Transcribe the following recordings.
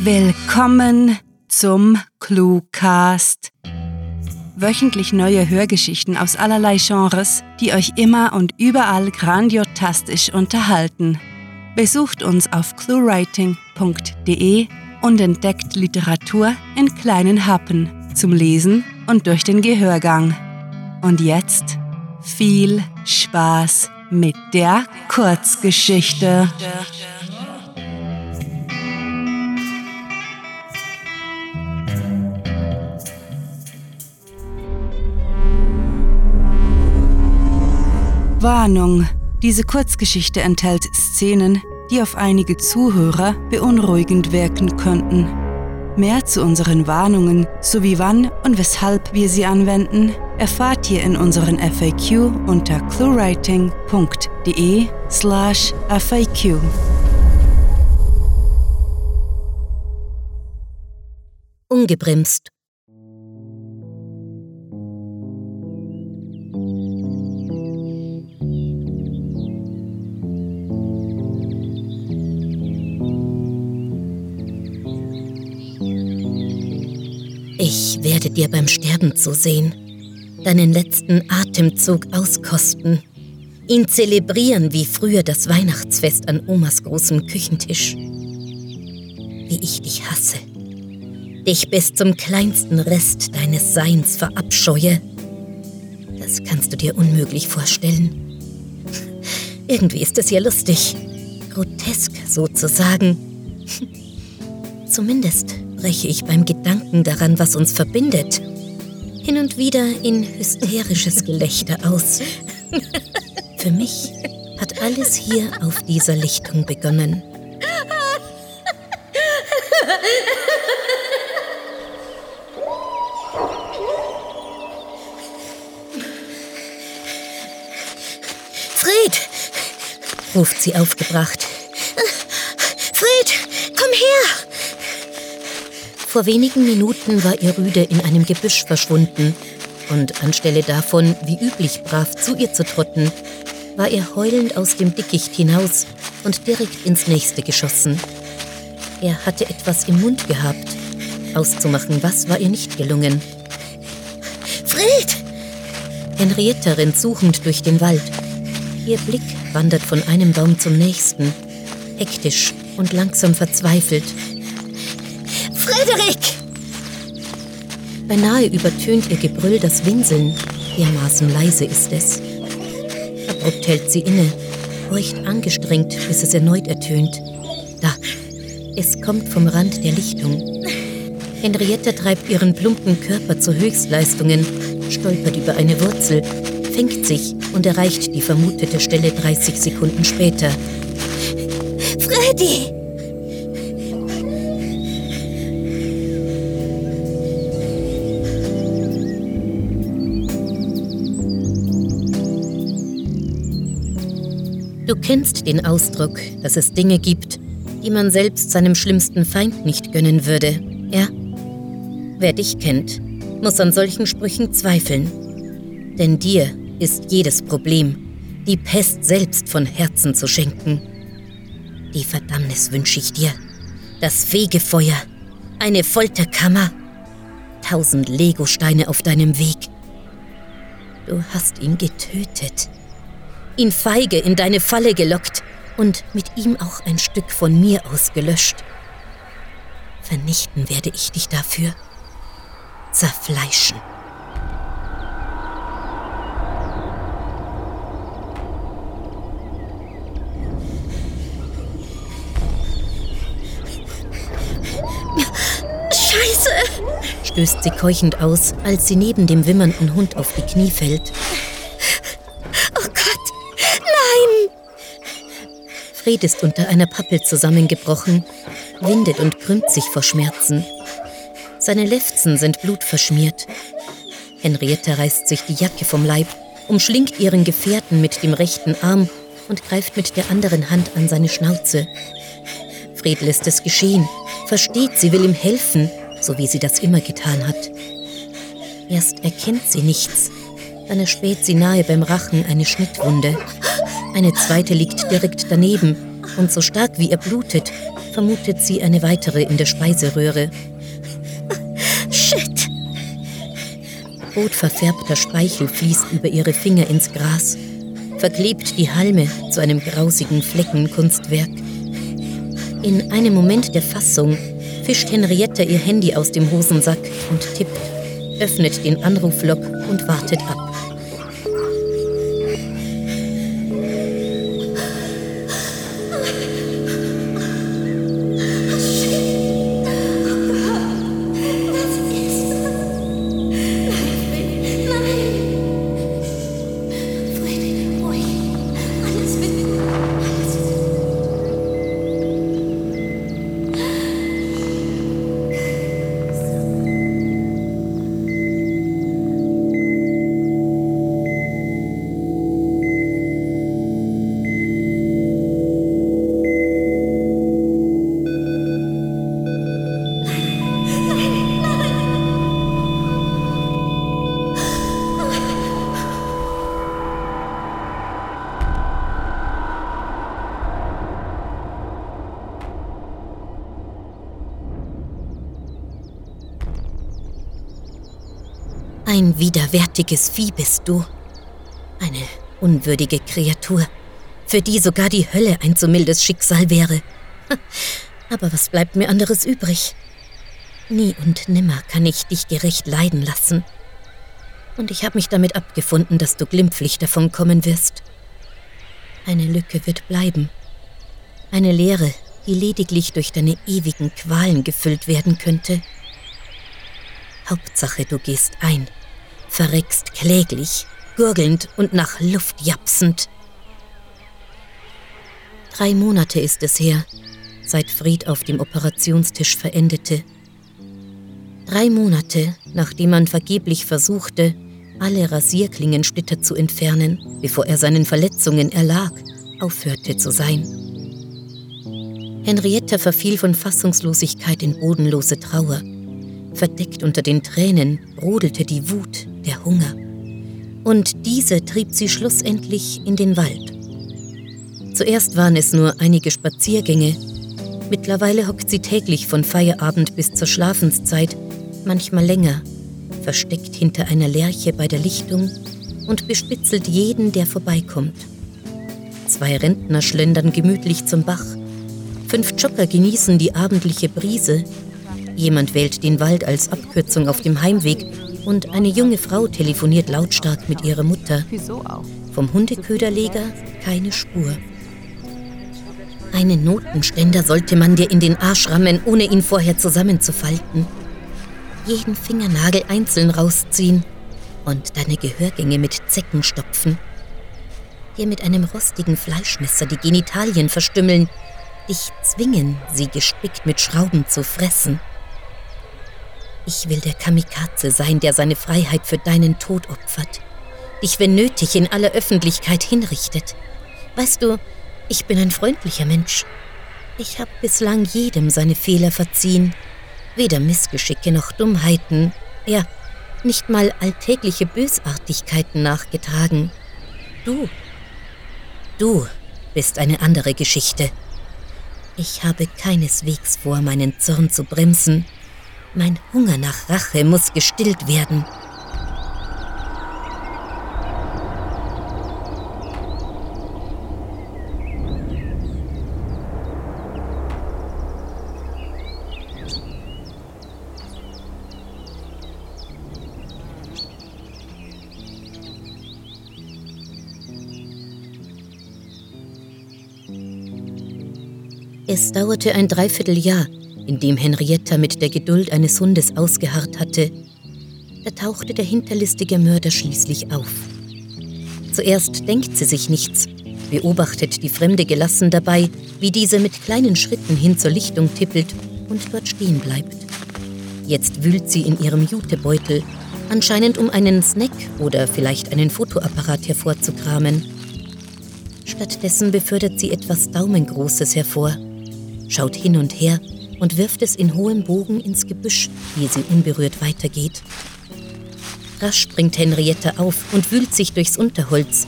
Willkommen zum Cluecast. Wöchentlich neue Hörgeschichten aus allerlei Genres, die euch immer und überall grandiotastisch unterhalten. Besucht uns auf cluewriting.de und entdeckt Literatur in kleinen Happen zum Lesen und durch den Gehörgang. Und jetzt viel Spaß mit der Kurzgeschichte. Warnung. Diese Kurzgeschichte enthält Szenen, die auf einige Zuhörer beunruhigend wirken könnten. Mehr zu unseren Warnungen sowie wann und weshalb wir sie anwenden, erfahrt ihr in unseren FAQ unter cluewriting.de slash FAQ. Ungebremst. Werde dir beim Sterben zusehen, deinen letzten Atemzug auskosten, ihn zelebrieren wie früher das Weihnachtsfest an Omas großem Küchentisch. Wie ich dich hasse, dich bis zum kleinsten Rest deines Seins verabscheue, das kannst du dir unmöglich vorstellen. Irgendwie ist es ja lustig, grotesk sozusagen. Zumindest breche ich beim Gedanken daran, was uns verbindet, hin und wieder in hysterisches Gelächter aus. Für mich hat alles hier auf dieser Lichtung begonnen. Fred! ruft sie aufgebracht. Vor wenigen Minuten war ihr Rüde in einem Gebüsch verschwunden und anstelle davon, wie üblich brav zu ihr zu trotten, war er heulend aus dem Dickicht hinaus und direkt ins nächste geschossen. Er hatte etwas im Mund gehabt. Auszumachen, was war ihr nicht gelungen. Fred! Henrietta rennt suchend durch den Wald. Ihr Blick wandert von einem Baum zum nächsten, hektisch und langsam verzweifelt. Frederik! Beinahe übertönt ihr Gebrüll das Winseln, dermaßen leise ist es. Abrupt hält sie inne, horcht angestrengt, bis es erneut ertönt. Da, es kommt vom Rand der Lichtung. Henriette treibt ihren plumpen Körper zu Höchstleistungen, stolpert über eine Wurzel, fängt sich und erreicht die vermutete Stelle 30 Sekunden später. Freddy! Du kennst den Ausdruck, dass es Dinge gibt, die man selbst seinem schlimmsten Feind nicht gönnen würde, ja? Wer dich kennt, muss an solchen Sprüchen zweifeln. Denn dir ist jedes Problem, die Pest selbst von Herzen zu schenken. Die Verdammnis wünsche ich dir. Das Fegefeuer, eine Folterkammer, tausend Legosteine auf deinem Weg. Du hast ihn getötet ihn feige in deine Falle gelockt und mit ihm auch ein Stück von mir ausgelöscht. Vernichten werde ich dich dafür. Zerfleischen. Scheiße! stößt sie keuchend aus, als sie neben dem wimmernden Hund auf die Knie fällt. Fred ist unter einer Pappel zusammengebrochen, windet und krümmt sich vor Schmerzen. Seine Lefzen sind blutverschmiert. Henriette reißt sich die Jacke vom Leib, umschlingt ihren Gefährten mit dem rechten Arm und greift mit der anderen Hand an seine Schnauze. Fred lässt es geschehen, versteht, sie will ihm helfen, so wie sie das immer getan hat. Erst erkennt sie nichts, dann erspäht sie nahe beim Rachen eine Schnittwunde. Eine zweite liegt direkt daneben und so stark wie er blutet, vermutet sie eine weitere in der Speiseröhre. Shit! Rotverfärbter Speichel fließt über ihre Finger ins Gras, verklebt die Halme zu einem grausigen Fleckenkunstwerk. In einem Moment der Fassung fischt Henrietta ihr Handy aus dem Hosensack und tippt, öffnet den Anruflog und wartet ab. Ein widerwärtiges Vieh bist du. Eine unwürdige Kreatur, für die sogar die Hölle ein so mildes Schicksal wäre. Aber was bleibt mir anderes übrig? Nie und nimmer kann ich dich gerecht leiden lassen. Und ich habe mich damit abgefunden, dass du glimpflich davon kommen wirst. Eine Lücke wird bleiben. Eine Leere, die lediglich durch deine ewigen Qualen gefüllt werden könnte. Hauptsache, du gehst ein verreckst kläglich, gurgelnd und nach Luft japsend. Drei Monate ist es her, seit Fried auf dem Operationstisch verendete. Drei Monate, nachdem man vergeblich versuchte, alle Rasierklingensplitter zu entfernen, bevor er seinen Verletzungen erlag, aufhörte zu sein. Henrietta verfiel von Fassungslosigkeit in bodenlose Trauer. Verdeckt unter den Tränen brodelte die Wut, Hunger. Und diese trieb sie schlussendlich in den Wald. Zuerst waren es nur einige Spaziergänge. Mittlerweile hockt sie täglich von Feierabend bis zur Schlafenszeit, manchmal länger, versteckt hinter einer Lerche bei der Lichtung und bespitzelt jeden, der vorbeikommt. Zwei Rentner schlendern gemütlich zum Bach. Fünf Jogger genießen die abendliche Brise. Jemand wählt den Wald als Abkürzung auf dem Heimweg und eine junge Frau telefoniert lautstark mit ihrer Mutter. Vom Hundeköderleger keine Spur. Einen Notenständer sollte man dir in den Arsch rammen, ohne ihn vorher zusammenzufalten. Jeden Fingernagel einzeln rausziehen und deine Gehörgänge mit Zecken stopfen. Dir mit einem rostigen Fleischmesser die Genitalien verstümmeln, dich zwingen, sie gespickt mit Schrauben zu fressen. Ich will der Kamikaze sein, der seine Freiheit für deinen Tod opfert. Dich, wenn nötig, in aller Öffentlichkeit hinrichtet. Weißt du, ich bin ein freundlicher Mensch. Ich habe bislang jedem seine Fehler verziehen. Weder Missgeschicke noch Dummheiten. Ja, nicht mal alltägliche Bösartigkeiten nachgetragen. Du, du bist eine andere Geschichte. Ich habe keineswegs vor, meinen Zorn zu bremsen mein Hunger nach Rache muss gestillt werden. Es dauerte ein Dreivierteljahr, in dem Henrietta mit der Geduld eines Hundes ausgeharrt hatte, da tauchte der hinterlistige Mörder schließlich auf. Zuerst denkt sie sich nichts, beobachtet die Fremde gelassen dabei, wie diese mit kleinen Schritten hin zur Lichtung tippelt und dort stehen bleibt. Jetzt wühlt sie in ihrem Jutebeutel, anscheinend um einen Snack oder vielleicht einen Fotoapparat hervorzukramen. Stattdessen befördert sie etwas Daumengroßes hervor, schaut hin und her und wirft es in hohem Bogen ins Gebüsch, ehe sie unberührt weitergeht. Rasch springt Henriette auf und wühlt sich durchs Unterholz,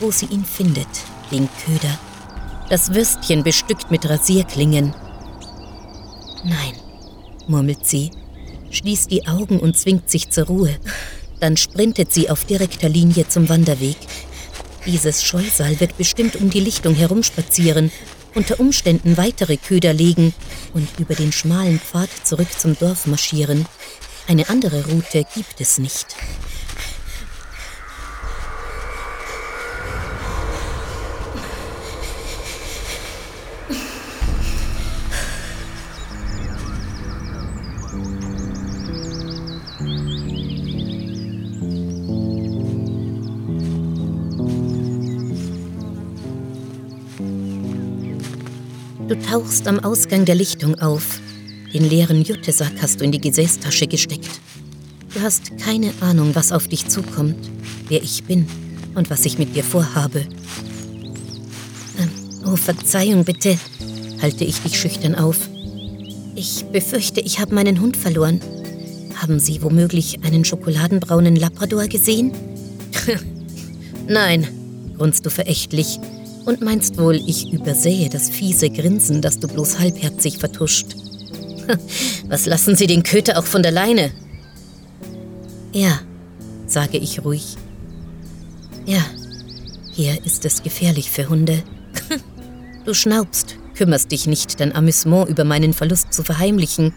wo sie ihn findet, den Köder. Das Würstchen bestückt mit Rasierklingen. Nein, murmelt sie, schließt die Augen und zwingt sich zur Ruhe. Dann sprintet sie auf direkter Linie zum Wanderweg. Dieses Scheusal wird bestimmt um die Lichtung herumspazieren, unter Umständen weitere Köder legen und über den schmalen Pfad zurück zum Dorf marschieren. Eine andere Route gibt es nicht. Tauchst am Ausgang der Lichtung auf. Den leeren Juttesack hast du in die Gesäßtasche gesteckt. Du hast keine Ahnung, was auf dich zukommt, wer ich bin und was ich mit dir vorhabe. Ähm, oh, Verzeihung bitte, halte ich dich schüchtern auf. Ich befürchte, ich habe meinen Hund verloren. Haben Sie womöglich einen schokoladenbraunen Labrador gesehen? Nein, grunzt du verächtlich und meinst wohl, ich übersehe das fiese Grinsen, das du bloß halbherzig vertuscht. Was lassen Sie den Köter auch von der Leine? Ja, sage ich ruhig. Ja, hier ist es gefährlich für Hunde. Du schnaubst, kümmerst dich nicht, dein Amüsement über meinen Verlust zu verheimlichen.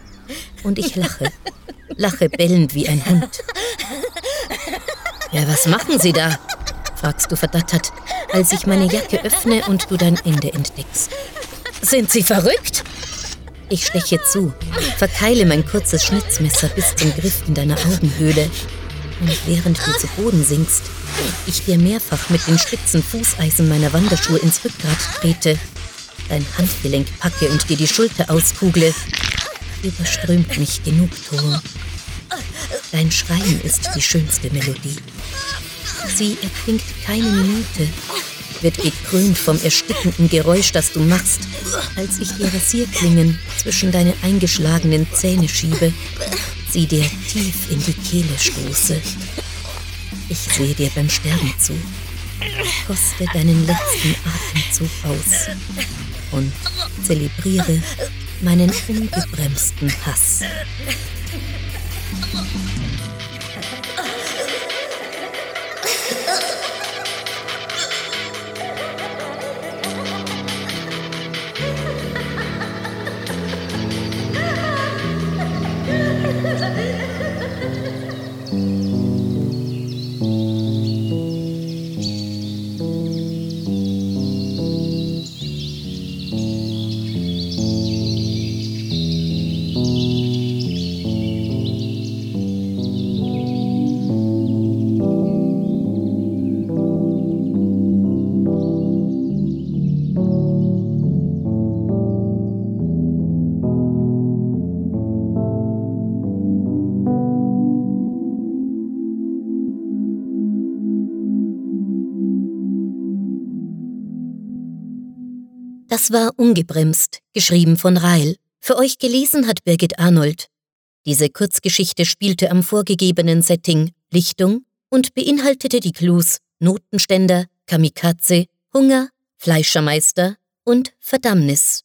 Und ich lache, lache bellend wie ein Hund. Ja, was machen Sie da? fragst du verdattert, als ich meine Jacke öffne und du dein Ende entdeckst. Sind Sie verrückt? Ich steche zu, verkeile mein kurzes Schnitzmesser bis zum Griff in deiner Augenhöhle. Und während du zu Boden sinkst, ich dir mehrfach mit den spitzen Fußeisen meiner Wanderschuhe ins Rückgrat trete, dein Handgelenk packe und dir die Schulter auskugle, überströmt mich Genugtuung. Dein Schreien ist die schönste Melodie. Sie erklingt keine Minute, wird gekrönt vom erstickenden Geräusch, das du machst, als ich die Rasierklingen zwischen deine eingeschlagenen Zähne schiebe, sie dir tief in die Kehle stoße. Ich sehe dir beim Sterben zu, koste deinen letzten Atemzug aus und zelebriere meinen ungebremsten Hass. Das war Ungebremst, geschrieben von Reil. Für euch gelesen hat Birgit Arnold. Diese Kurzgeschichte spielte am vorgegebenen Setting Lichtung und beinhaltete die Clues Notenständer, Kamikaze, Hunger, Fleischermeister und Verdammnis.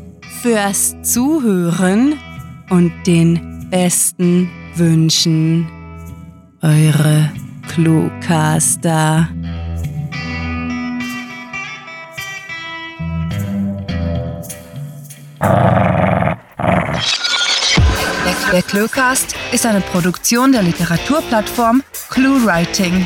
fürs Zuhören und den besten Wünschen. Eure Cluecaster. Der Cluecast ist eine Produktion der Literaturplattform ClueWriting.